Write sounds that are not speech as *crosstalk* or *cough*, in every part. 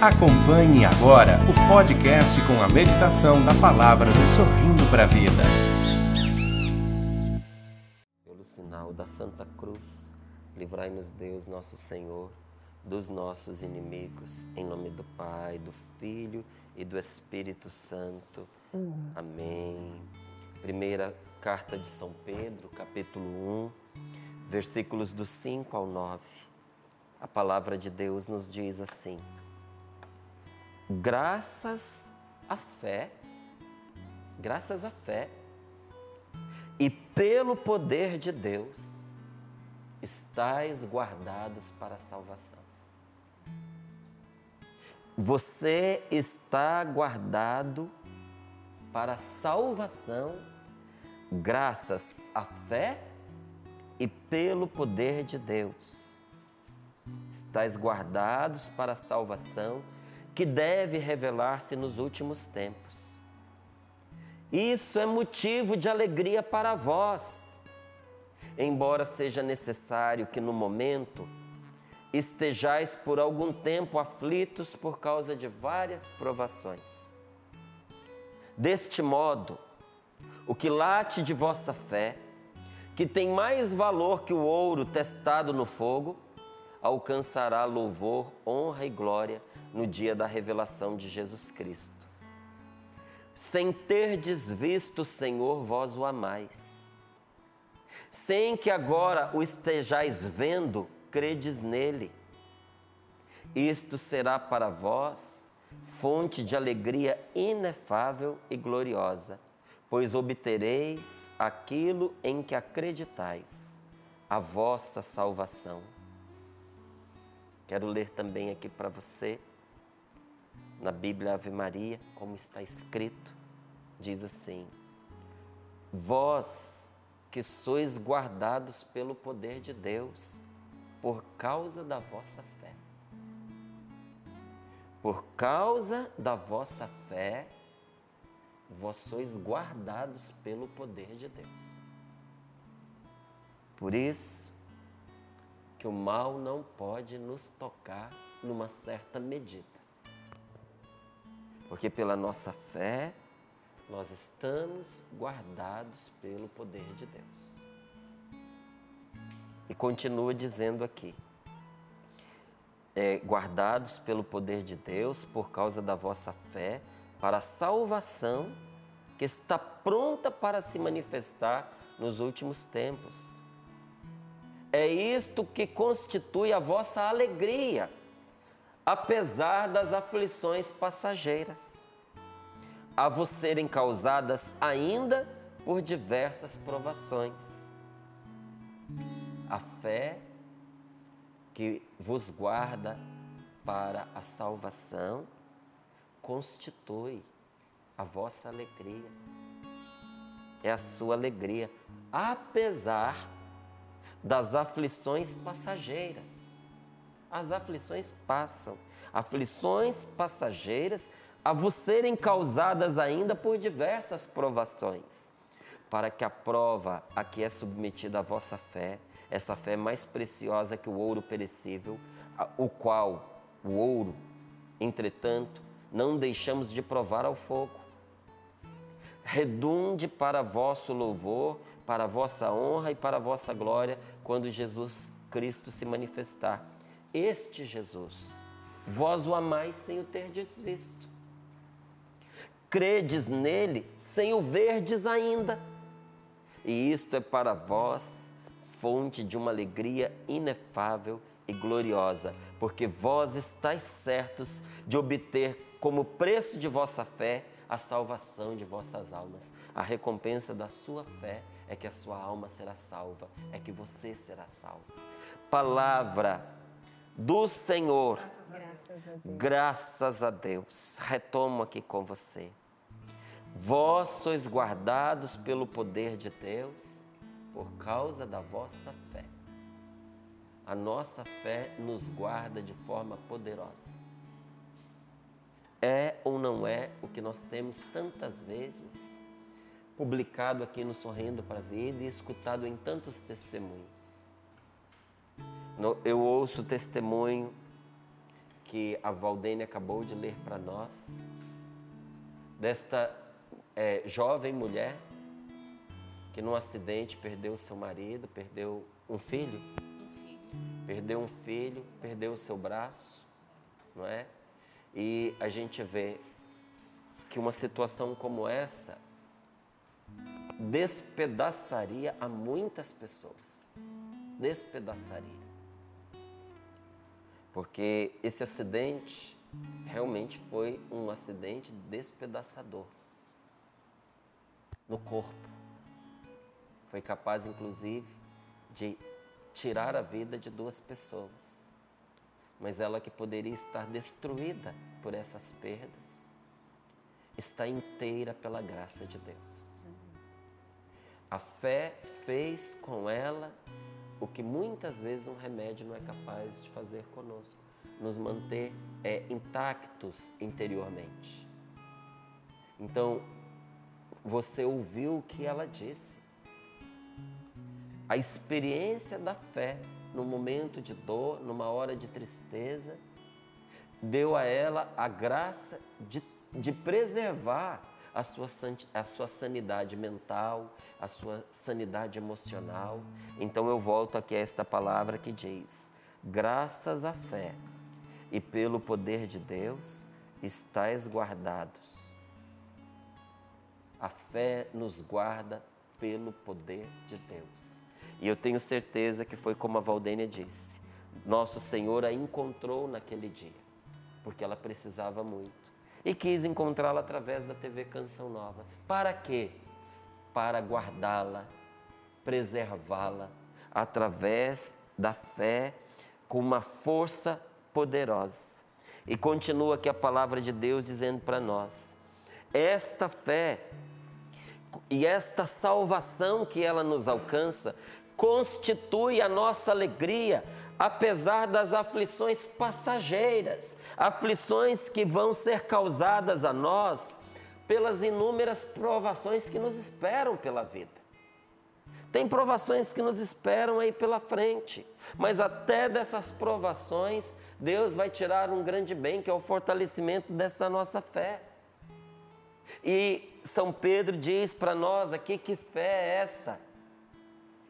Acompanhe agora o podcast com a meditação da palavra do Sorrindo para a Vida. Pelo sinal da Santa Cruz, livrai-nos Deus, nosso Senhor, dos nossos inimigos. Em nome do Pai, do Filho e do Espírito Santo. Amém. Primeira carta de São Pedro, capítulo 1, versículos do 5 ao 9. A palavra de Deus nos diz assim: graças à fé, graças à fé e pelo poder de Deus, estáis guardados para a salvação. Você está guardado para a salvação, graças à fé e pelo poder de Deus. Estais guardados para a salvação que deve revelar-se nos últimos tempos. Isso é motivo de alegria para vós, embora seja necessário que no momento estejais por algum tempo aflitos por causa de várias provações. Deste modo, o que late de vossa fé, que tem mais valor que o ouro testado no fogo, alcançará louvor, honra e glória no dia da revelação de Jesus Cristo. Sem terdes visto o Senhor, vós o amais. Sem que agora o estejais vendo, credes nele. Isto será para vós fonte de alegria inefável e gloriosa, pois obtereis aquilo em que acreditais, a vossa salvação. Quero ler também aqui para você na Bíblia Ave Maria, como está escrito, diz assim: Vós que sois guardados pelo poder de Deus, por causa da vossa fé. Por causa da vossa fé, vós sois guardados pelo poder de Deus. Por isso que o mal não pode nos tocar numa certa medida porque pela nossa fé nós estamos guardados pelo poder de Deus. E continua dizendo aqui: é, guardados pelo poder de Deus por causa da vossa fé, para a salvação que está pronta para se manifestar nos últimos tempos. É isto que constitui a vossa alegria apesar das aflições passageiras, a vos serem causadas ainda por diversas provações. A fé que vos guarda para a salvação constitui a vossa alegria. É a sua alegria, apesar das aflições passageiras as aflições passam. Aflições passageiras a vos serem causadas ainda por diversas provações, para que a prova a que é submetida a vossa fé, essa fé mais preciosa que o ouro perecível, o qual, o ouro, entretanto, não deixamos de provar ao fogo, redunde para vosso louvor, para vossa honra e para vossa glória, quando Jesus Cristo se manifestar este Jesus, vós o amais sem o terdes visto. Credes nele sem o verdes ainda. E isto é para vós fonte de uma alegria inefável e gloriosa, porque vós estáis certos de obter como preço de vossa fé a salvação de vossas almas. A recompensa da sua fé é que a sua alma será salva, é que você será salvo. Palavra do Senhor. Graças a Deus. Graças a Deus. Retomo aqui com você. Vós sois guardados pelo poder de Deus por causa da vossa fé. A nossa fé nos guarda de forma poderosa. É ou não é o que nós temos tantas vezes publicado aqui no Sorrindo para a Vida e escutado em tantos testemunhos eu ouço testemunho que a Valdênia acabou de ler para nós, desta é, jovem mulher que num acidente perdeu seu marido, perdeu um filho, um filho, perdeu um filho, perdeu o seu braço, não é? E a gente vê que uma situação como essa despedaçaria a muitas pessoas. Despedaçaria. Porque esse acidente realmente foi um acidente despedaçador no corpo. Foi capaz, inclusive, de tirar a vida de duas pessoas. Mas ela que poderia estar destruída por essas perdas, está inteira pela graça de Deus. A fé fez com ela o que muitas vezes um remédio não é capaz de fazer conosco, nos manter é, intactos interiormente. Então, você ouviu o que ela disse. A experiência da fé no momento de dor, numa hora de tristeza, deu a ela a graça de, de preservar a sua, a sua sanidade mental, a sua sanidade emocional. Então eu volto aqui a esta palavra que diz: graças à fé e pelo poder de Deus estáis guardados. A fé nos guarda pelo poder de Deus. E eu tenho certeza que foi como a Valdênia disse: nosso Senhor a encontrou naquele dia, porque ela precisava muito e quis encontrá-la através da TV Canção Nova. Para quê? Para guardá-la, preservá-la através da fé com uma força poderosa. E continua aqui a palavra de Deus dizendo para nós: esta fé e esta salvação que ela nos alcança constitui a nossa alegria, apesar das aflições passageiras, aflições que vão ser causadas a nós pelas inúmeras provações que nos esperam pela vida. Tem provações que nos esperam aí pela frente, mas até dessas provações, Deus vai tirar um grande bem, que é o fortalecimento dessa nossa fé. E São Pedro diz para nós aqui que fé é essa?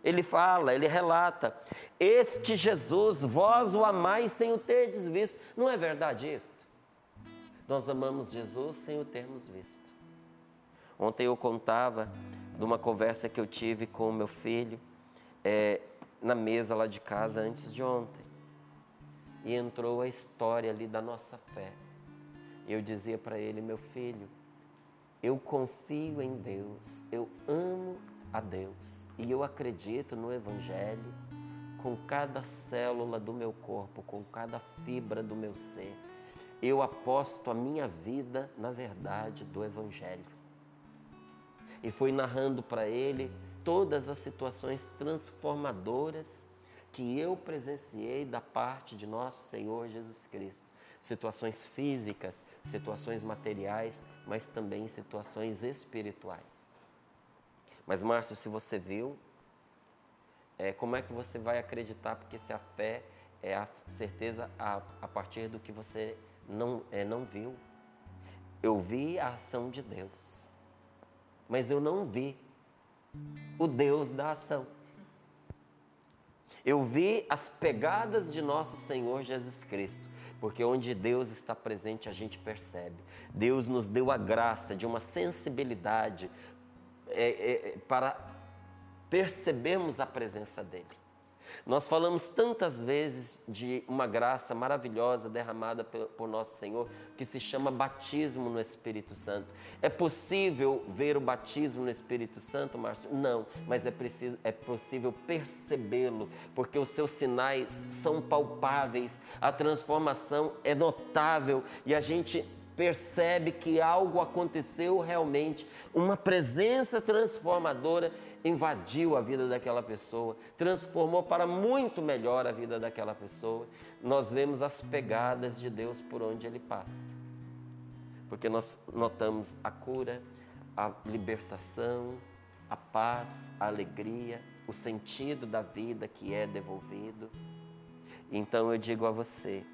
Ele fala, ele relata: Este Jesus, vós o amais sem o terdes visto. Não é verdade isto? Nós amamos Jesus sem o termos visto. Ontem eu contava de uma conversa que eu tive com o meu filho é, na mesa lá de casa antes de ontem. E entrou a história ali da nossa fé. Eu dizia para ele, meu filho, eu confio em Deus, eu amo a Deus. E eu acredito no Evangelho com cada célula do meu corpo, com cada fibra do meu ser. Eu aposto a minha vida na verdade do Evangelho. E fui narrando para ele todas as situações transformadoras que eu presenciei da parte de nosso Senhor Jesus Cristo. Situações físicas, situações materiais, mas também situações espirituais. Mas, Márcio, se você viu, é, como é que você vai acreditar? Porque se a fé é a certeza a, a partir do que você não, é, não viu. Eu vi a ação de Deus, mas eu não vi o Deus da ação. Eu vi as pegadas de nosso Senhor Jesus Cristo, porque onde Deus está presente a gente percebe. Deus nos deu a graça de uma sensibilidade é, é, para percebermos a presença dEle. Nós falamos tantas vezes de uma graça maravilhosa derramada por nosso Senhor, que se chama batismo no Espírito Santo. É possível ver o batismo no Espírito Santo, Márcio? Não, mas é, preciso, é possível percebê-lo, porque os seus sinais são palpáveis, a transformação é notável e a gente percebe que algo aconteceu realmente, uma presença transformadora invadiu a vida daquela pessoa, transformou para muito melhor a vida daquela pessoa. Nós vemos as pegadas de Deus por onde ele passa. Porque nós notamos a cura, a libertação, a paz, a alegria, o sentido da vida que é devolvido. Então eu digo a você,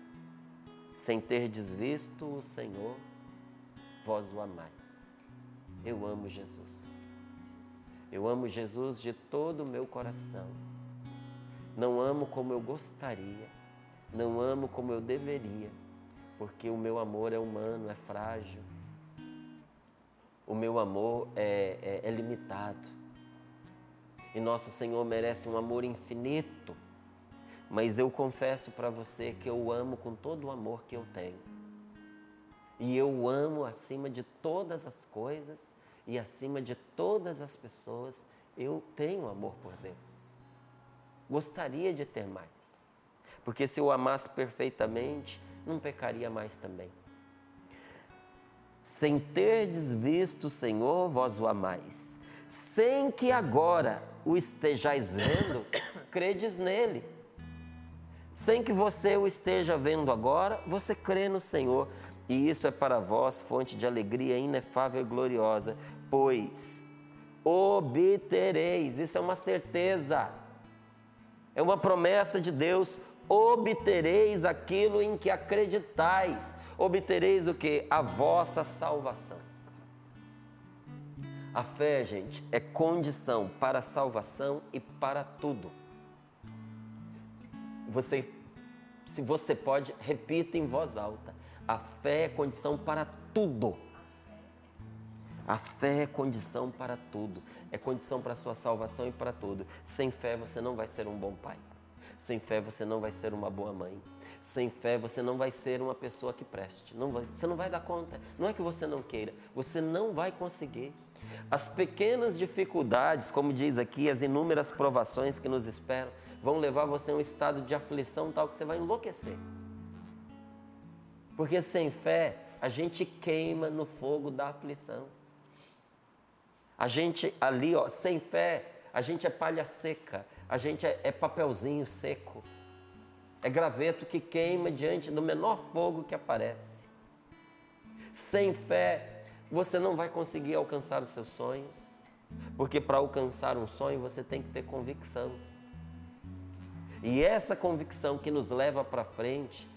sem ter desvisto o Senhor, vós o amais. Eu amo Jesus. Eu amo Jesus de todo o meu coração. Não amo como eu gostaria, não amo como eu deveria, porque o meu amor é humano, é frágil. O meu amor é, é, é limitado. E nosso Senhor merece um amor infinito. Mas eu confesso para você que eu amo com todo o amor que eu tenho. E eu amo acima de todas as coisas e acima de todas as pessoas, eu tenho amor por Deus. Gostaria de ter mais. Porque se eu amasse perfeitamente, não pecaria mais também. Sem terdes visto o Senhor, vós o amais. Sem que agora o estejais vendo, *coughs* credes nele. Sem que você o esteja vendo agora, você crê no Senhor. E isso é para vós fonte de alegria inefável e gloriosa, pois obtereis, isso é uma certeza, é uma promessa de Deus, obtereis aquilo em que acreditais, obtereis o que? A vossa salvação. A fé, gente, é condição para a salvação e para tudo. Você, se você pode, repita em voz alta. A fé é condição para tudo. A fé é condição para tudo, é condição para a sua salvação e para tudo. Sem fé você não vai ser um bom pai. Sem fé você não vai ser uma boa mãe. Sem fé você não vai ser uma pessoa que preste. Não vai, você não vai dar conta. Não é que você não queira, você não vai conseguir. As pequenas dificuldades, como diz aqui, as inúmeras provações que nos esperam, vão levar você a um estado de aflição tal que você vai enlouquecer. Porque sem fé a gente queima no fogo da aflição. A gente ali, ó, sem fé, a gente é palha seca, a gente é, é papelzinho seco, é graveto que queima diante do menor fogo que aparece. Sem fé, você não vai conseguir alcançar os seus sonhos, porque para alcançar um sonho você tem que ter convicção. E essa convicção que nos leva para frente,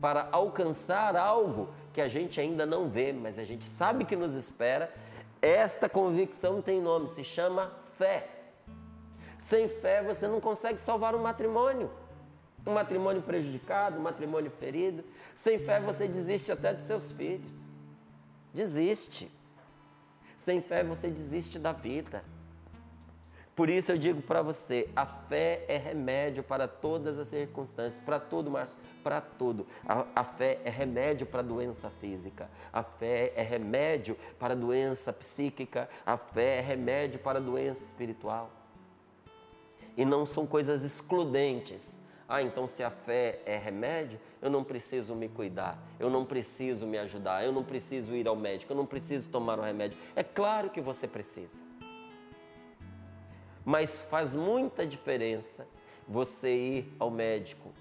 para alcançar algo que a gente ainda não vê, mas a gente sabe que nos espera, esta convicção tem nome, se chama fé. Sem fé você não consegue salvar um matrimônio. Um matrimônio prejudicado, um matrimônio ferido. Sem fé você desiste até dos seus filhos. Desiste. Sem fé você desiste da vida. Por isso eu digo para você, a fé é remédio para todas as circunstâncias, para tudo, Márcio, para tudo. A, a, fé é remédio para doença física, a fé é remédio para doença psíquica, a fé é remédio para doença espiritual. E não são coisas excludentes. Ah, então se a fé é remédio, eu não preciso me cuidar, eu não preciso me ajudar, eu não preciso ir ao médico, eu não preciso tomar o remédio. É claro que você precisa. Mas faz muita diferença você ir ao médico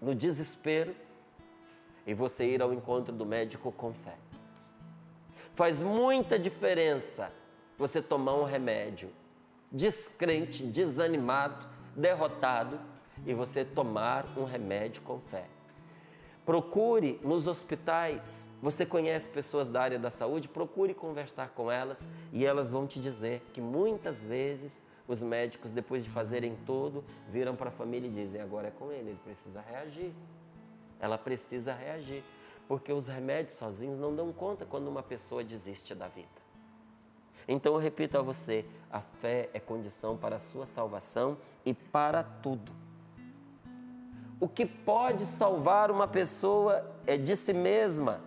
no desespero e você ir ao encontro do médico com fé. Faz muita diferença você tomar um remédio descrente, desanimado, derrotado e você tomar um remédio com fé. Procure nos hospitais. Você conhece pessoas da área da saúde? Procure conversar com elas e elas vão te dizer que muitas vezes os médicos, depois de fazerem tudo, viram para a família e dizem: agora é com ele, ele precisa reagir. Ela precisa reagir. Porque os remédios sozinhos não dão conta quando uma pessoa desiste da vida. Então eu repito a você: a fé é condição para a sua salvação e para tudo. O que pode salvar uma pessoa é de si mesma.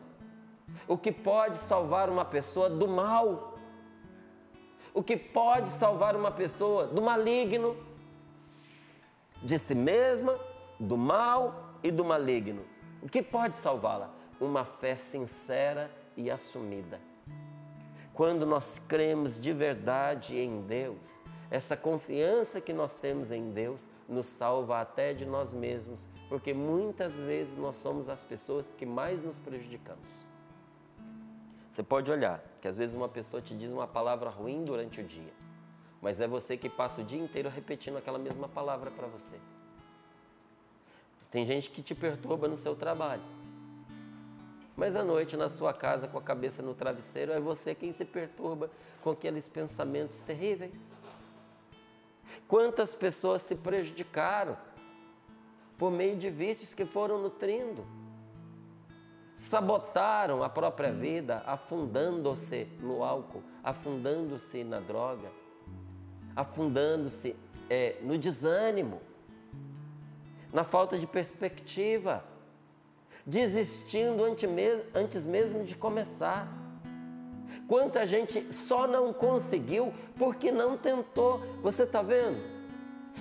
O que pode salvar uma pessoa do mal o que pode salvar uma pessoa do maligno, de si mesma, do mal e do maligno. O que pode salvá-la? Uma fé sincera e assumida. Quando nós cremos de verdade em Deus, essa confiança que nós temos em Deus nos salva até de nós mesmos, porque muitas vezes nós somos as pessoas que mais nos prejudicamos. Você pode olhar que às vezes uma pessoa te diz uma palavra ruim durante o dia, mas é você que passa o dia inteiro repetindo aquela mesma palavra para você. Tem gente que te perturba no seu trabalho, Mas à noite, na sua casa, com a cabeça no travesseiro, é você quem se perturba com aqueles pensamentos terríveis. Quantas pessoas se prejudicaram por meio de vícios que foram nutrindo? Sabotaram a própria vida, afundando-se no álcool, afundando-se na droga, afundando-se é, no desânimo, na falta de perspectiva, desistindo antes mesmo de começar. Quanta gente só não conseguiu porque não tentou. Você está vendo?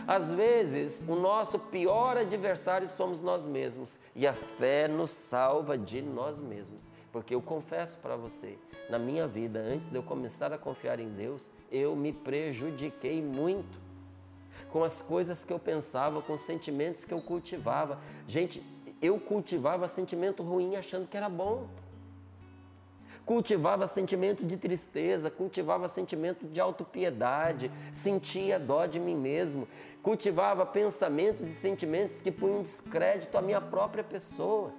Às vezes, o nosso pior adversário somos nós mesmos e a fé nos salva de nós mesmos. Porque eu confesso para você, na minha vida, antes de eu começar a confiar em Deus, eu me prejudiquei muito com as coisas que eu pensava, com os sentimentos que eu cultivava. Gente, eu cultivava sentimento ruim achando que era bom cultivava sentimento de tristeza, cultivava sentimento de autopiedade, sentia dó de mim mesmo, cultivava pensamentos e sentimentos que punham descrédito à minha própria pessoa.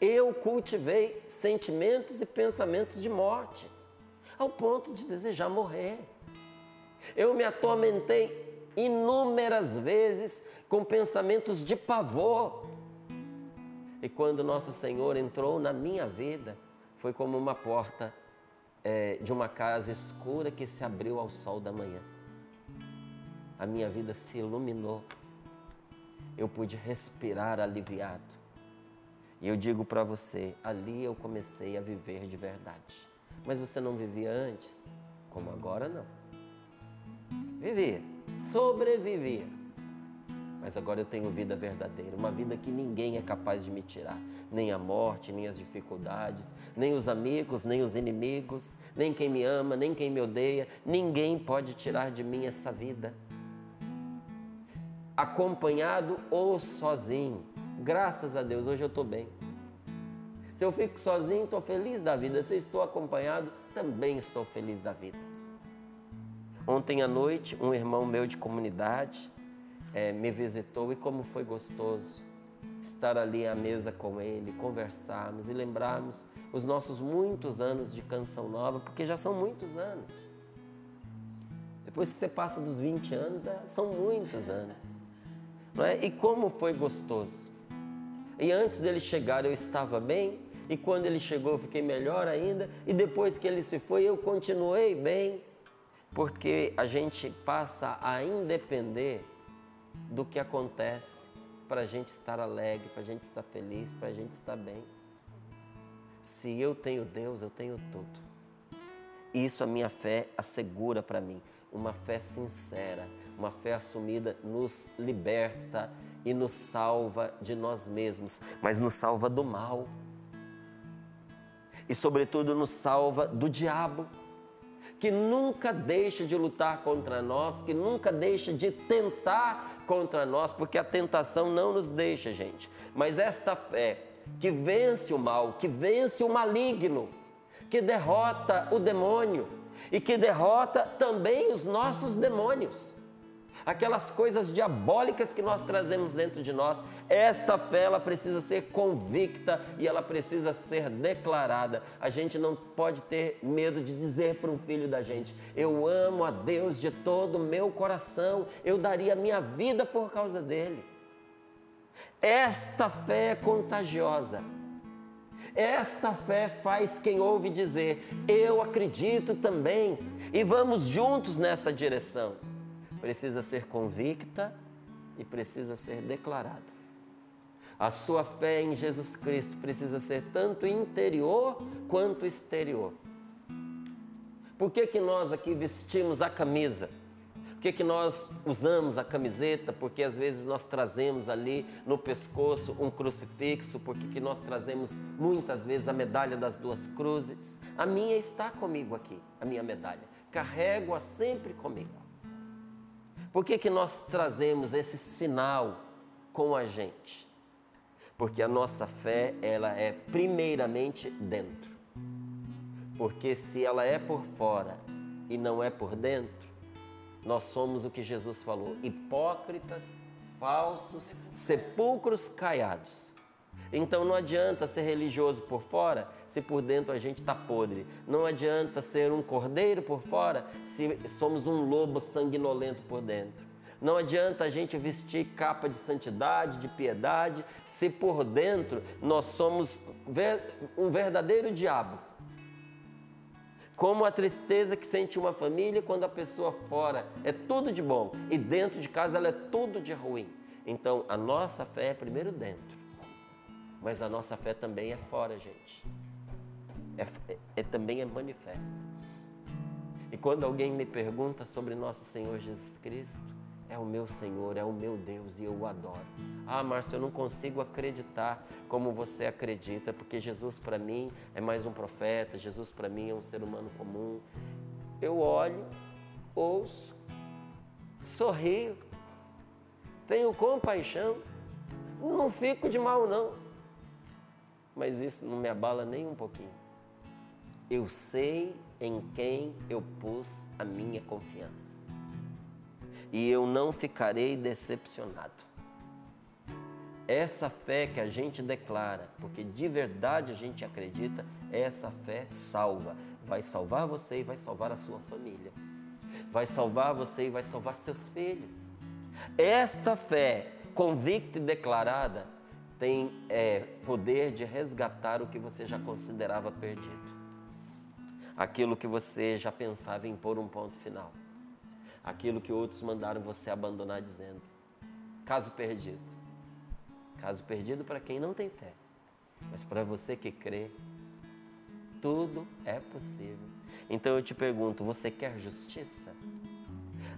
Eu cultivei sentimentos e pensamentos de morte, ao ponto de desejar morrer. Eu me atormentei inúmeras vezes com pensamentos de pavor, e quando nosso Senhor entrou na minha vida, foi como uma porta é, de uma casa escura que se abriu ao sol da manhã. A minha vida se iluminou. Eu pude respirar aliviado. E eu digo para você, ali eu comecei a viver de verdade. Mas você não vivia antes? Como agora não. Vivia, sobrevivia mas agora eu tenho vida verdadeira, uma vida que ninguém é capaz de me tirar, nem a morte, nem as dificuldades, nem os amigos, nem os inimigos, nem quem me ama, nem quem me odeia, ninguém pode tirar de mim essa vida. Acompanhado ou sozinho, graças a Deus, hoje eu estou bem. Se eu fico sozinho, estou feliz da vida. Se eu estou acompanhado, também estou feliz da vida. Ontem à noite, um irmão meu de comunidade, é, me visitou e como foi gostoso estar ali à mesa com ele, conversarmos e lembrarmos os nossos muitos anos de canção nova, porque já são muitos anos. Depois que você passa dos 20 anos, são muitos anos. Não é? E como foi gostoso. E antes dele chegar eu estava bem, e quando ele chegou eu fiquei melhor ainda, e depois que ele se foi eu continuei bem, porque a gente passa a independer do que acontece para a gente estar alegre, para a gente estar feliz, para a gente estar bem. Se eu tenho Deus, eu tenho tudo. Isso a minha fé assegura para mim. Uma fé sincera, uma fé assumida nos liberta e nos salva de nós mesmos, mas nos salva do mal. E, sobretudo, nos salva do diabo que nunca deixa de lutar contra nós, que nunca deixa de tentar contra nós, porque a tentação não nos deixa, gente. Mas esta fé que vence o mal, que vence o maligno, que derrota o demônio e que derrota também os nossos demônios aquelas coisas diabólicas que nós trazemos dentro de nós. Esta fé ela precisa ser convicta e ela precisa ser declarada. A gente não pode ter medo de dizer para um filho da gente: Eu amo a Deus de todo o meu coração, eu daria minha vida por causa dele. Esta fé é contagiosa. Esta fé faz quem ouve dizer: Eu acredito também, e vamos juntos nessa direção precisa ser convicta e precisa ser declarada. A sua fé em Jesus Cristo precisa ser tanto interior quanto exterior. Por que, que nós aqui vestimos a camisa? Por que, que nós usamos a camiseta? Porque às vezes nós trazemos ali no pescoço um crucifixo, porque que nós trazemos muitas vezes a medalha das duas cruzes. A minha está comigo aqui, a minha medalha. Carrego-a sempre comigo. Por que, que nós trazemos esse sinal com a gente? Porque a nossa fé, ela é primeiramente dentro. Porque se ela é por fora e não é por dentro, nós somos o que Jesus falou: hipócritas, falsos, sepulcros caiados. Então não adianta ser religioso por fora se por dentro a gente está podre. Não adianta ser um cordeiro por fora se somos um lobo sanguinolento por dentro. Não adianta a gente vestir capa de santidade, de piedade, se por dentro nós somos um verdadeiro diabo. Como a tristeza que sente uma família quando a pessoa fora é tudo de bom e dentro de casa ela é tudo de ruim. Então a nossa fé é primeiro dentro mas a nossa fé também é fora, gente. É, é, é, também é manifesta. E quando alguém me pergunta sobre nosso Senhor Jesus Cristo, é o meu Senhor, é o meu Deus e eu o adoro. Ah, Márcio, eu não consigo acreditar como você acredita, porque Jesus para mim é mais um profeta, Jesus para mim é um ser humano comum. Eu olho, ouço, sorrio, tenho compaixão, não fico de mal não mas isso não me abala nem um pouquinho. Eu sei em quem eu pus a minha confiança. E eu não ficarei decepcionado. Essa fé que a gente declara, porque de verdade a gente acredita, essa fé salva. Vai salvar você e vai salvar a sua família. Vai salvar você e vai salvar seus filhos. Esta fé convicta e declarada tem é, poder de resgatar o que você já considerava perdido, aquilo que você já pensava em pôr um ponto final, aquilo que outros mandaram você abandonar dizendo: caso perdido. Caso perdido para quem não tem fé, mas para você que crê, tudo é possível. Então eu te pergunto: você quer justiça?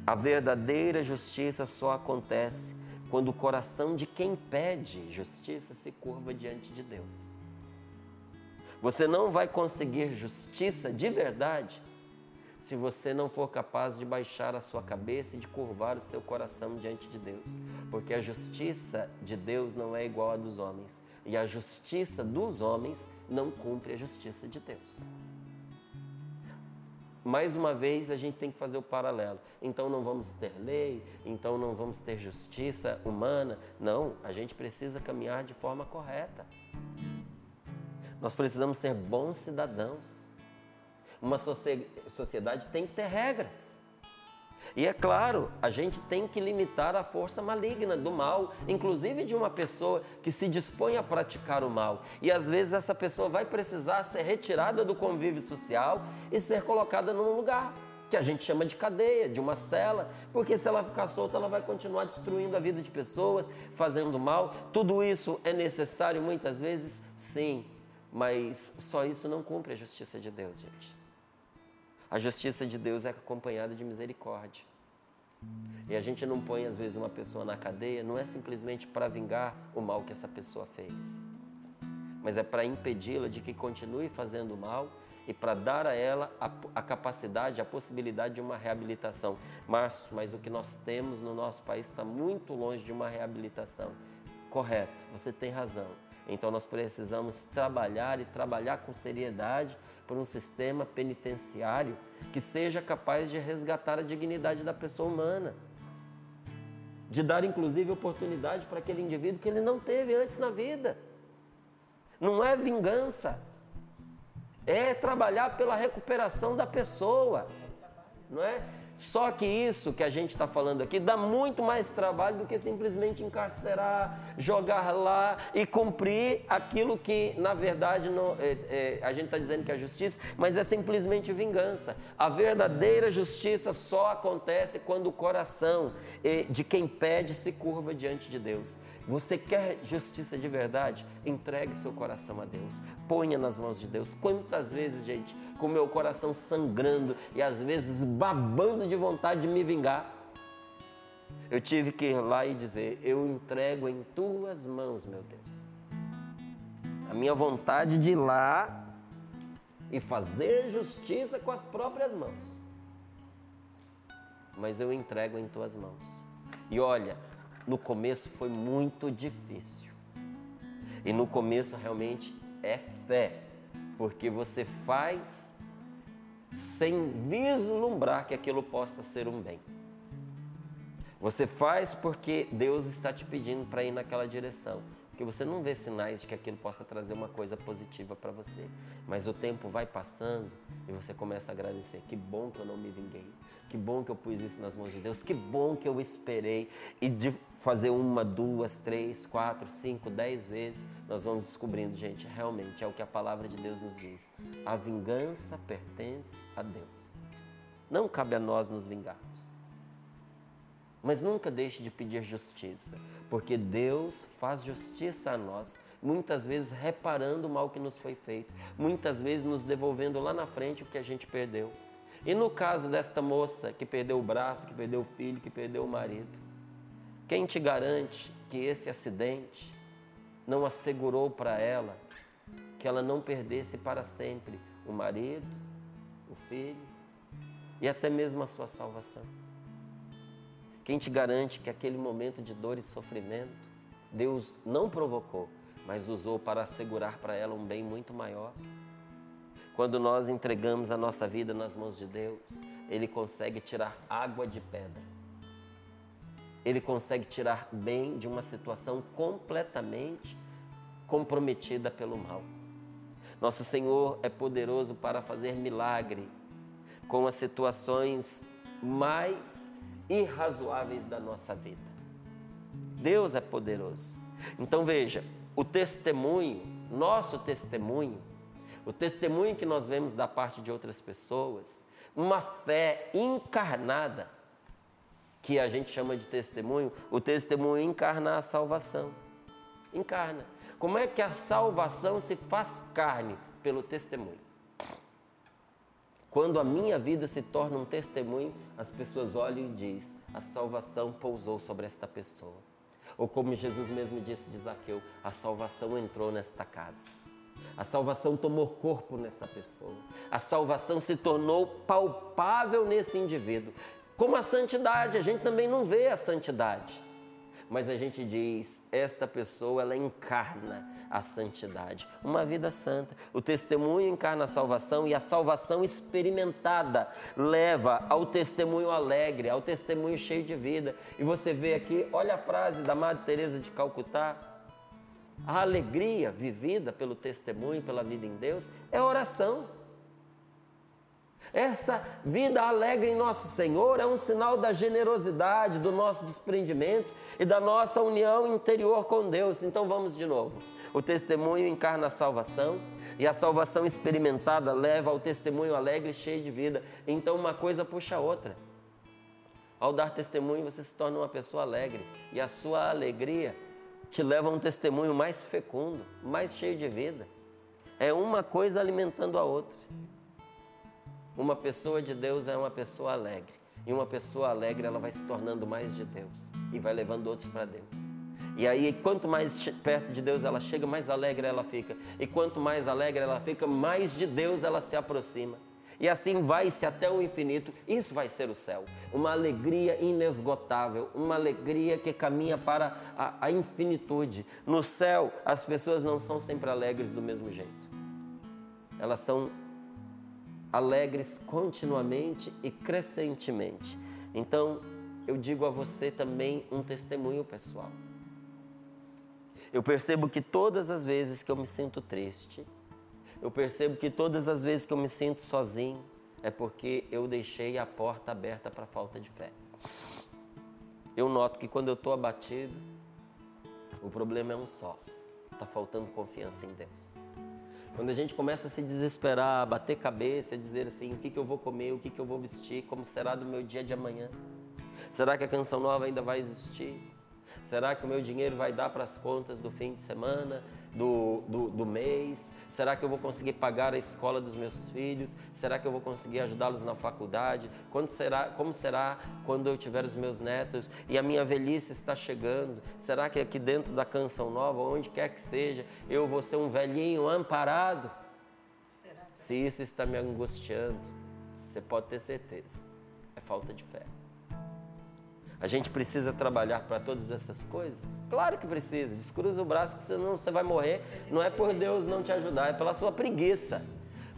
A verdadeira justiça só acontece quando o coração de quem pede justiça se curva diante de Deus. Você não vai conseguir justiça de verdade se você não for capaz de baixar a sua cabeça e de curvar o seu coração diante de Deus. Porque a justiça de Deus não é igual à dos homens, e a justiça dos homens não cumpre a justiça de Deus mais uma vez a gente tem que fazer o paralelo. Então não vamos ter lei, então não vamos ter justiça humana. Não, a gente precisa caminhar de forma correta. Nós precisamos ser bons cidadãos. Uma sociedade tem que ter regras. E é claro, a gente tem que limitar a força maligna do mal, inclusive de uma pessoa que se dispõe a praticar o mal. E às vezes essa pessoa vai precisar ser retirada do convívio social e ser colocada num lugar que a gente chama de cadeia, de uma cela, porque se ela ficar solta, ela vai continuar destruindo a vida de pessoas, fazendo mal. Tudo isso é necessário muitas vezes? Sim, mas só isso não cumpre a justiça de Deus, gente. A justiça de Deus é acompanhada de misericórdia. E a gente não põe, às vezes, uma pessoa na cadeia, não é simplesmente para vingar o mal que essa pessoa fez, mas é para impedi-la de que continue fazendo mal e para dar a ela a, a, capacidade, a possibilidade de uma reabilitação. Márcio, mas o que nós temos no nosso país está muito longe de uma reabilitação. Correto, você tem razão. Então nós precisamos trabalhar e trabalhar com seriedade por um sistema penitenciário que seja capaz de resgatar a dignidade da pessoa humana. De dar inclusive oportunidade para aquele indivíduo que ele não teve antes na vida. Não é vingança. É trabalhar pela recuperação da pessoa. Não é? Só que isso que a gente está falando aqui dá muito mais trabalho do que simplesmente encarcerar, jogar lá e cumprir aquilo que, na verdade, é, é, a gente está dizendo que é justiça, mas é simplesmente vingança. A verdadeira justiça só acontece quando o coração é, de quem pede se curva diante de Deus. Você quer justiça de verdade? Entregue seu coração a Deus. Ponha nas mãos de Deus. Quantas vezes, gente, com meu coração sangrando e às vezes babando de vontade de me vingar, eu tive que ir lá e dizer: Eu entrego em tuas mãos, meu Deus. A minha vontade de ir lá e fazer justiça com as próprias mãos. Mas eu entrego em tuas mãos. E olha, no começo foi muito difícil. E no começo realmente é fé, porque você faz sem vislumbrar que aquilo possa ser um bem. Você faz porque Deus está te pedindo para ir naquela direção. porque você não vê sinais de que aquilo possa trazer uma coisa positiva para você. Mas o tempo vai passando e você começa a agradecer. Que bom que eu não me vinguei. Que bom que eu pus isso nas mãos de Deus. Que bom que eu esperei. E de fazer uma, duas, três, quatro, cinco, dez vezes, nós vamos descobrindo, gente, realmente é o que a palavra de Deus nos diz. A vingança pertence a Deus. Não cabe a nós nos vingarmos. Mas nunca deixe de pedir justiça, porque Deus faz justiça a nós, muitas vezes reparando o mal que nos foi feito, muitas vezes nos devolvendo lá na frente o que a gente perdeu. E no caso desta moça que perdeu o braço, que perdeu o filho, que perdeu o marido, quem te garante que esse acidente não assegurou para ela que ela não perdesse para sempre o marido, o filho e até mesmo a sua salvação? Quem te garante que aquele momento de dor e sofrimento Deus não provocou, mas usou para assegurar para ela um bem muito maior? Quando nós entregamos a nossa vida nas mãos de Deus, Ele consegue tirar água de pedra. Ele consegue tirar bem de uma situação completamente comprometida pelo mal. Nosso Senhor é poderoso para fazer milagre com as situações mais irrazoáveis da nossa vida. Deus é poderoso. Então veja, o testemunho, nosso testemunho, o testemunho que nós vemos da parte de outras pessoas, uma fé encarnada, que a gente chama de testemunho, o testemunho encarna a salvação. Encarna. Como é que a salvação se faz carne? Pelo testemunho. Quando a minha vida se torna um testemunho, as pessoas olham e dizem: a salvação pousou sobre esta pessoa. Ou como Jesus mesmo disse de Zaqueu, a salvação entrou nesta casa. A salvação tomou corpo nessa pessoa. A salvação se tornou palpável nesse indivíduo. Como a santidade, a gente também não vê a santidade. Mas a gente diz, esta pessoa ela encarna a santidade, uma vida santa. O testemunho encarna a salvação e a salvação experimentada leva ao testemunho alegre, ao testemunho cheio de vida. E você vê aqui, olha a frase da Madre Teresa de Calcutá, a alegria vivida pelo testemunho, pela vida em Deus, é oração. Esta vida alegre em nosso Senhor é um sinal da generosidade, do nosso desprendimento e da nossa união interior com Deus. Então vamos de novo. O testemunho encarna a salvação e a salvação experimentada leva ao testemunho alegre e cheio de vida. Então uma coisa puxa a outra. Ao dar testemunho, você se torna uma pessoa alegre e a sua alegria te leva a um testemunho mais fecundo, mais cheio de vida. É uma coisa alimentando a outra. Uma pessoa de Deus é uma pessoa alegre. E uma pessoa alegre, ela vai se tornando mais de Deus e vai levando outros para Deus. E aí, quanto mais perto de Deus ela chega, mais alegre ela fica. E quanto mais alegre ela fica, mais de Deus ela se aproxima. E assim vai-se até o infinito. Isso vai ser o céu. Uma alegria inesgotável, uma alegria que caminha para a, a infinitude. No céu, as pessoas não são sempre alegres do mesmo jeito. Elas são alegres continuamente e crescentemente. Então, eu digo a você também um testemunho pessoal. Eu percebo que todas as vezes que eu me sinto triste, eu percebo que todas as vezes que eu me sinto sozinho é porque eu deixei a porta aberta para falta de fé. Eu noto que quando eu estou abatido, o problema é um só: está faltando confiança em Deus. Quando a gente começa a se desesperar, a bater cabeça, a dizer assim: o que, que eu vou comer, o que, que eu vou vestir, como será do meu dia de amanhã? Será que a canção nova ainda vai existir? Será que o meu dinheiro vai dar para as contas do fim de semana, do, do, do, mês? Será que eu vou conseguir pagar a escola dos meus filhos? Será que eu vou conseguir ajudá-los na faculdade? Quando será, como será quando eu tiver os meus netos e a minha velhice está chegando? Será que aqui dentro da canção nova, onde quer que seja, eu vou ser um velhinho amparado? Será? Se isso está me angustiando, você pode ter certeza, é falta de fé. A gente precisa trabalhar para todas essas coisas? Claro que precisa. Descruza o braço que senão você vai morrer. Não é por Deus não te ajudar, é pela sua preguiça.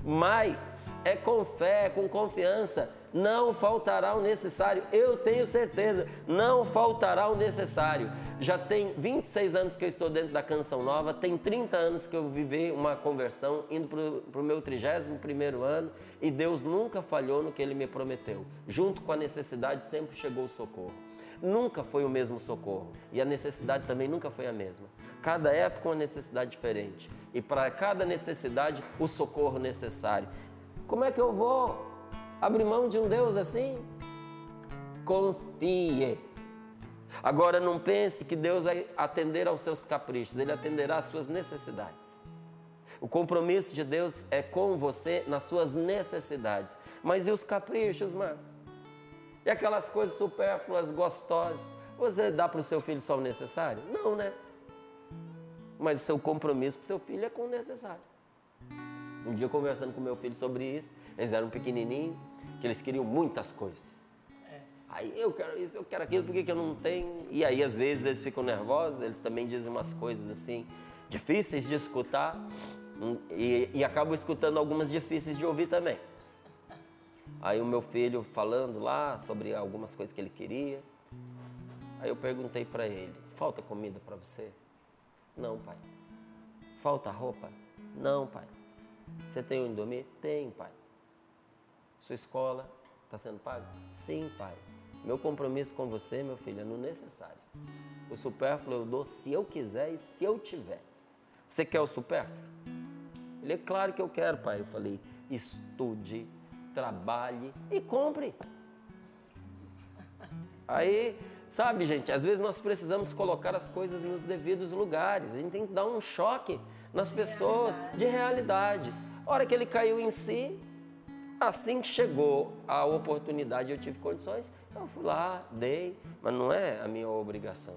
Mas é com fé, com confiança não faltará o necessário. Eu tenho certeza, não faltará o necessário. Já tem 26 anos que eu estou dentro da Canção Nova, tem 30 anos que eu vivi uma conversão, indo para o meu 31 ano, e Deus nunca falhou no que Ele me prometeu. Junto com a necessidade sempre chegou o socorro. Nunca foi o mesmo socorro e a necessidade também nunca foi a mesma. Cada época uma necessidade diferente e para cada necessidade o socorro necessário. Como é que eu vou abrir mão de um Deus assim? Confie. Agora não pense que Deus vai atender aos seus caprichos, Ele atenderá às suas necessidades. O compromisso de Deus é com você nas suas necessidades. Mas e os caprichos, Márcio? E aquelas coisas supérfluas, gostosas? Você dá para o seu filho só o necessário? Não, né? Mas o seu compromisso com o seu filho é com o necessário. Um dia conversando com meu filho sobre isso, eles eram pequenininhos, que eles queriam muitas coisas. É. Aí eu quero isso, eu quero aquilo, por que, que eu não tenho? E aí às vezes eles ficam nervosos, eles também dizem umas coisas assim, difíceis de escutar, hum, e, e acabam escutando algumas difíceis de ouvir também. Aí o meu filho falando lá sobre algumas coisas que ele queria. Aí eu perguntei para ele: falta comida para você? Não, pai. Falta roupa? Não, pai. Você tem onde dormir? Tem, pai. Sua escola está sendo paga? Sim, pai. Meu compromisso com você, meu filho, é no necessário. O supérfluo eu dou se eu quiser e se eu tiver. Você quer o supérfluo? Ele é claro que eu quero, pai. Eu falei, estude, trabalhe e compre. Aí, sabe, gente, às vezes nós precisamos colocar as coisas nos devidos lugares. A gente tem que dar um choque nas pessoas de realidade. A hora que ele caiu em si, assim que chegou a oportunidade, eu tive condições, eu fui lá, dei, mas não é a minha obrigação.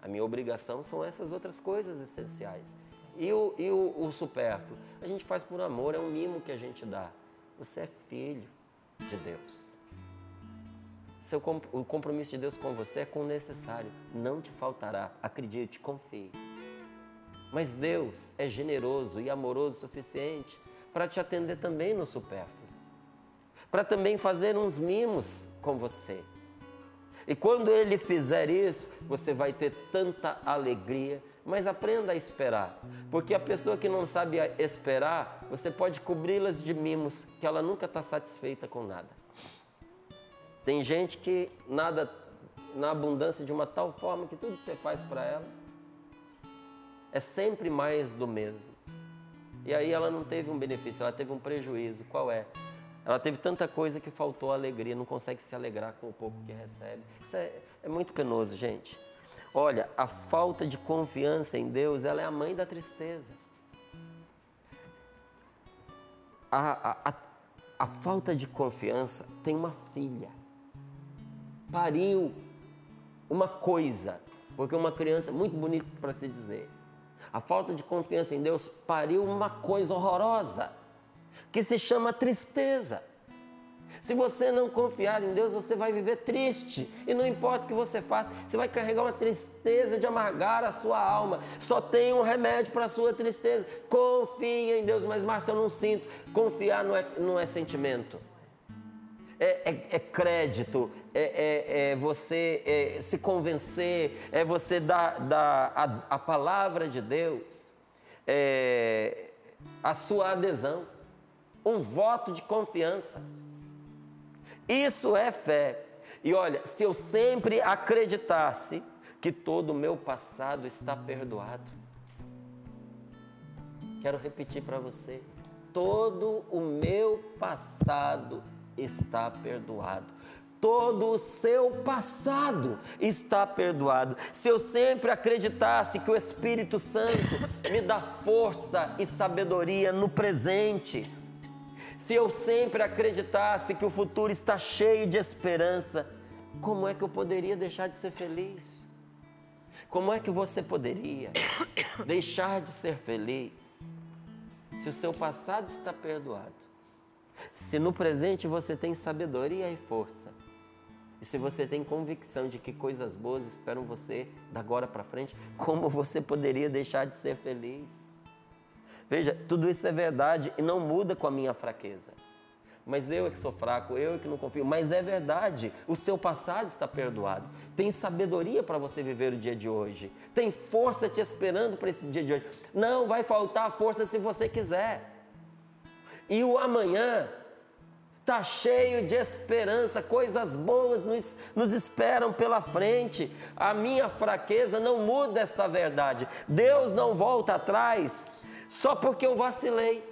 A minha obrigação são essas outras coisas essenciais. E o, e o, o supérfluo? A gente faz por amor, é um mimo que a gente dá. Você é filho de Deus. Seu, o compromisso de Deus com você é com o necessário, não te faltará. Acredite, confie. Mas Deus é generoso e amoroso o suficiente para te atender também no supérfluo, para também fazer uns mimos com você. E quando Ele fizer isso, você vai ter tanta alegria mas aprenda a esperar, porque a pessoa que não sabe esperar, você pode cobri-las de mimos, que ela nunca está satisfeita com nada. Tem gente que nada na abundância de uma tal forma que tudo que você faz para ela é sempre mais do mesmo. E aí ela não teve um benefício, ela teve um prejuízo. Qual é? Ela teve tanta coisa que faltou alegria, não consegue se alegrar com o pouco que recebe. Isso é, é muito penoso, gente. Olha, a falta de confiança em Deus, ela é a mãe da tristeza. A, a, a, a falta de confiança tem uma filha. Pariu uma coisa, porque uma criança é muito bonita para se dizer. A falta de confiança em Deus pariu uma coisa horrorosa, que se chama tristeza. Se você não confiar em Deus, você vai viver triste. E não importa o que você faça, você vai carregar uma tristeza de amargar a sua alma. Só tem um remédio para a sua tristeza. Confie em Deus. Mas, Márcio, eu não sinto. Confiar não é, não é sentimento. É, é, é, crédito, é, é, é você é, se convencer, é você dar, dar a, a, palavra de Deus, é, a sua adesão, um voto de confiança. Isso é fé. E olha, se eu sempre acreditasse que todo o meu passado está perdoado, quero repetir para você: todo o meu passado está perdoado. Todo o seu passado está perdoado. Se eu sempre acreditasse que o Espírito Santo me dá força e sabedoria no presente, se eu sempre acreditasse que o futuro está cheio de esperança, como é que eu poderia deixar de ser feliz? Como é que você poderia *coughs* deixar de ser feliz se o seu passado está perdoado? Se no presente você tem sabedoria e força, e se você tem convicção de que coisas boas esperam você da agora para frente, como você poderia deixar de ser feliz? Veja, tudo isso é verdade e não muda com a minha fraqueza. Mas eu é que sou fraco, eu é que não confio. Mas é verdade, o seu passado está perdoado. Tem sabedoria para você viver o dia de hoje. Tem força te esperando para esse dia de hoje. Não vai faltar força se você quiser. E o amanhã está cheio de esperança, coisas boas nos, nos esperam pela frente. A minha fraqueza não muda essa verdade. Deus não volta atrás só porque eu vacilei.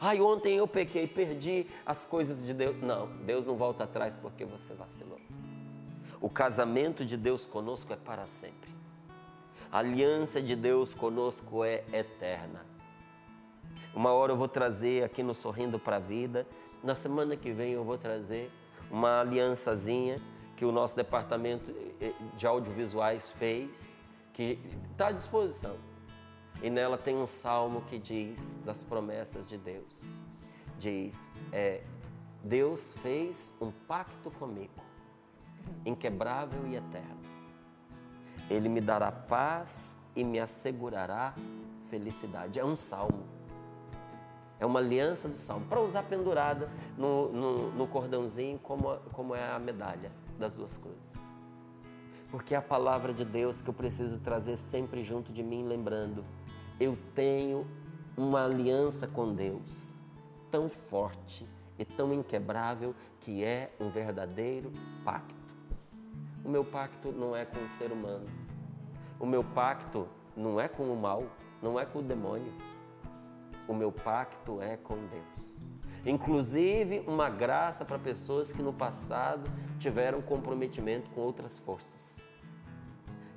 Ai, ontem eu pequei, perdi as coisas de Deus. Não, Deus não volta atrás porque você vacilou. O casamento de Deus conosco é para sempre. A aliança de Deus conosco é eterna. Uma hora eu vou trazer aqui no Sorrindo para a Vida. Na semana que vem eu vou trazer uma aliançazinha que o nosso departamento eh, eh, de audiovisuais fez, que está à disposição e nela tem um salmo que diz das promessas de Deus. Diz: é, Deus fez um pacto comigo, inquebrável e eterno. Ele me dará paz e me assegurará felicidade. É um salmo. É uma aliança do salmo, para usar pendurada no, no, no cordãozinho, como, como é a medalha das duas cruzes. Porque é a palavra de Deus que eu preciso trazer sempre junto de mim, lembrando eu tenho uma aliança com Deus tão forte e tão inquebrável que é um verdadeiro pacto. O meu pacto não é com o ser humano. O meu pacto não é com o mal, não é com o demônio. O meu pacto é com Deus. Inclusive, uma graça para pessoas que no passado tiveram comprometimento com outras forças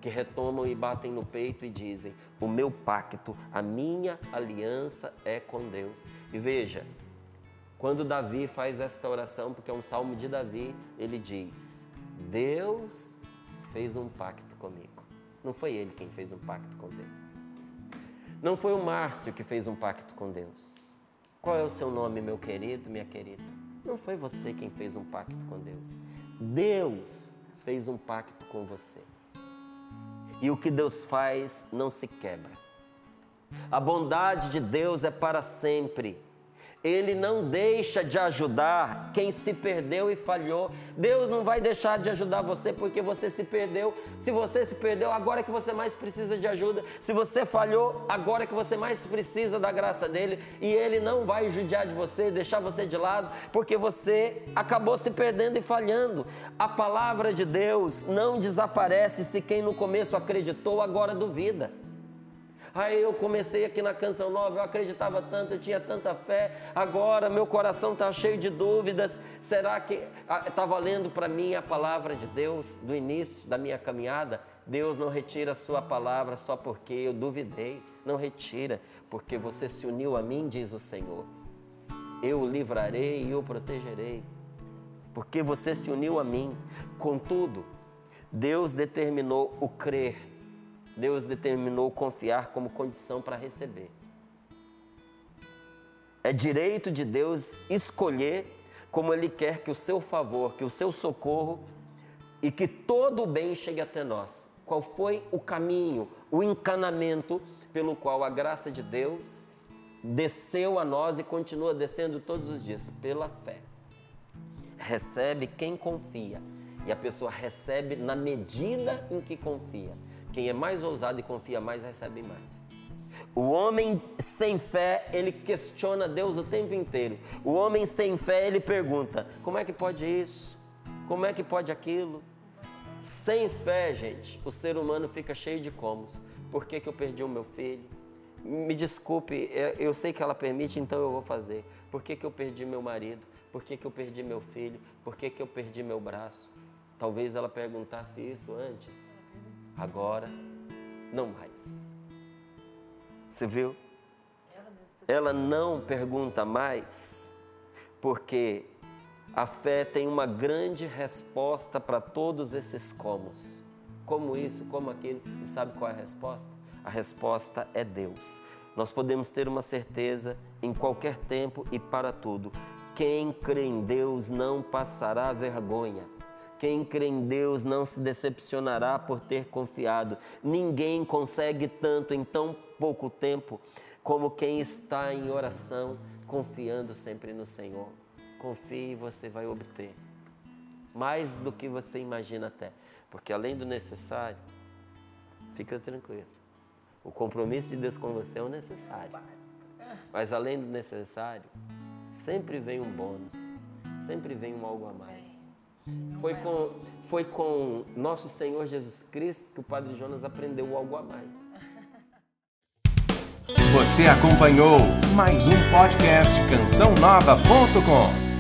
que retomam e batem no peito e dizem: O meu pacto, a minha aliança é com Deus. E veja, quando Davi faz esta oração, porque é um salmo de Davi, ele diz: Deus fez um pacto comigo. Não foi ele quem fez um pacto com Deus. Não foi o Márcio que fez um pacto com Deus. Qual é o seu nome, meu querido, minha querida? Não foi você quem fez um pacto com Deus. Deus fez um pacto com você. E o que Deus faz não se quebra. A bondade de Deus é para sempre. Ele não deixa de ajudar quem se perdeu e falhou. Deus não vai deixar de ajudar você porque você se perdeu. Se você se perdeu, agora é que você mais precisa de ajuda. Se você falhou, agora é que você mais precisa da graça dele. E ele não vai judiar de você, deixar você de lado, porque você acabou se perdendo e falhando. A palavra de Deus não desaparece se quem no começo acreditou agora duvida. Aí eu comecei aqui na Canção Nova, eu acreditava tanto, eu tinha tanta fé, agora meu coração está cheio de dúvidas. Será que está valendo para mim a palavra de Deus do início da minha caminhada? Deus não retira a sua palavra só porque eu duvidei. Não retira, porque você se uniu a mim, diz o Senhor. Eu o livrarei e o protegerei. Porque você se uniu a mim. Contudo, Deus determinou o crer Deus determinou confiar como condição para receber. É direito de Deus escolher como Ele quer que o seu favor, que o seu socorro e que todo o bem chegue até nós. Qual foi o caminho, o encanamento pelo qual a graça de Deus desceu a nós e continua descendo todos os dias? Pela fé. Recebe quem confia. E a pessoa recebe na medida em que confia. Quem é mais ousado e confia mais, recebe mais. O homem sem fé, ele questiona Deus o tempo inteiro. O homem sem fé, ele pergunta: como é que pode isso? Como é que pode aquilo? Sem fé, gente, o ser humano fica cheio de comos. Por que, que eu perdi o meu filho? Me desculpe, é, eu sei que ela permite, então eu vou fazer. Por que, que eu perdi meu marido? Por que, que eu perdi meu filho? Por que, que eu perdi meu braço? Talvez ela perguntasse isso antes. Agora, não mais. Você viu? Ela não pergunta mais, porque a fé tem uma grande resposta para todos esses comos. Como isso, como aquilo. E sabe qual é a resposta? A resposta é Deus. Nós podemos ter uma certeza em qualquer tempo e para tudo. Quem crê em Deus não passará vergonha. Quem crê em Deus não se decepcionará por ter confiado. Ninguém consegue tanto em tão pouco tempo como quem está em oração, confiando sempre no Senhor. confie e você vai obter. Mais do que você imagina até. Porque além do necessário, fica tranquilo. O compromisso de Deus com você é o necessário. Mas além do necessário, sempre vem um bônus, sempre vem um algo a mais. Foi com, foi com nosso Senhor Jesus Cristo que o Padre Jonas aprendeu algo a mais. Você acompanhou mais um podcast cançãonova.com.